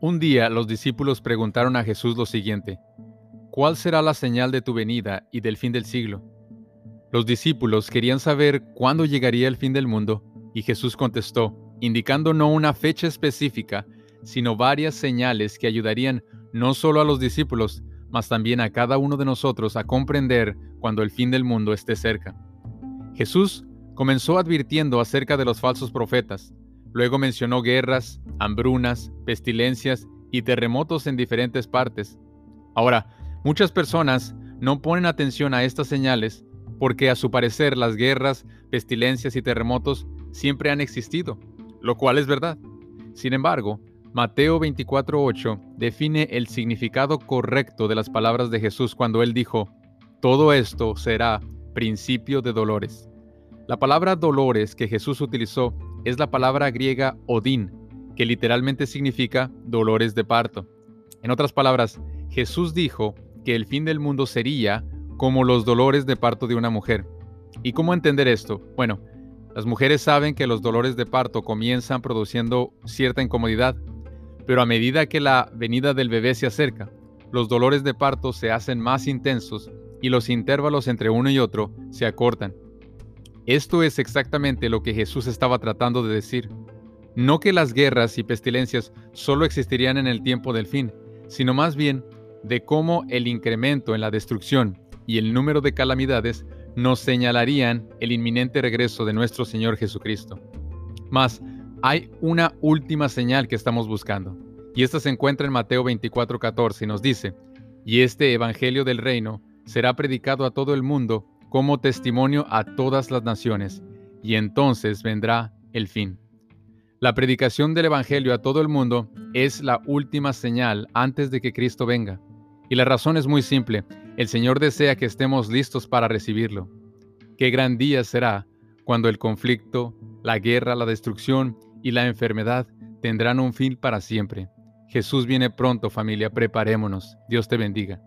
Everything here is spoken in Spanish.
Un día los discípulos preguntaron a Jesús lo siguiente, ¿cuál será la señal de tu venida y del fin del siglo? Los discípulos querían saber cuándo llegaría el fin del mundo y Jesús contestó, indicando no una fecha específica, sino varias señales que ayudarían no solo a los discípulos, mas también a cada uno de nosotros a comprender cuando el fin del mundo esté cerca. Jesús comenzó advirtiendo acerca de los falsos profetas, luego mencionó guerras, hambrunas, pestilencias y terremotos en diferentes partes. Ahora, muchas personas no ponen atención a estas señales porque a su parecer las guerras, pestilencias y terremotos siempre han existido, lo cual es verdad. Sin embargo, Mateo 24:8 define el significado correcto de las palabras de Jesús cuando él dijo, todo esto será principio de dolores. La palabra dolores que Jesús utilizó es la palabra griega odín, que literalmente significa dolores de parto. En otras palabras, Jesús dijo que el fin del mundo sería como los dolores de parto de una mujer. ¿Y cómo entender esto? Bueno, las mujeres saben que los dolores de parto comienzan produciendo cierta incomodidad, pero a medida que la venida del bebé se acerca, los dolores de parto se hacen más intensos y los intervalos entre uno y otro se acortan. Esto es exactamente lo que Jesús estaba tratando de decir. No que las guerras y pestilencias solo existirían en el tiempo del fin, sino más bien de cómo el incremento en la destrucción y el número de calamidades nos señalarían el inminente regreso de nuestro Señor Jesucristo. Mas hay una última señal que estamos buscando, y esta se encuentra en Mateo 24:14 y nos dice, y este Evangelio del Reino será predicado a todo el mundo como testimonio a todas las naciones, y entonces vendrá el fin. La predicación del Evangelio a todo el mundo es la última señal antes de que Cristo venga. Y la razón es muy simple. El Señor desea que estemos listos para recibirlo. Qué gran día será cuando el conflicto, la guerra, la destrucción y la enfermedad tendrán un fin para siempre. Jesús viene pronto familia, preparémonos. Dios te bendiga.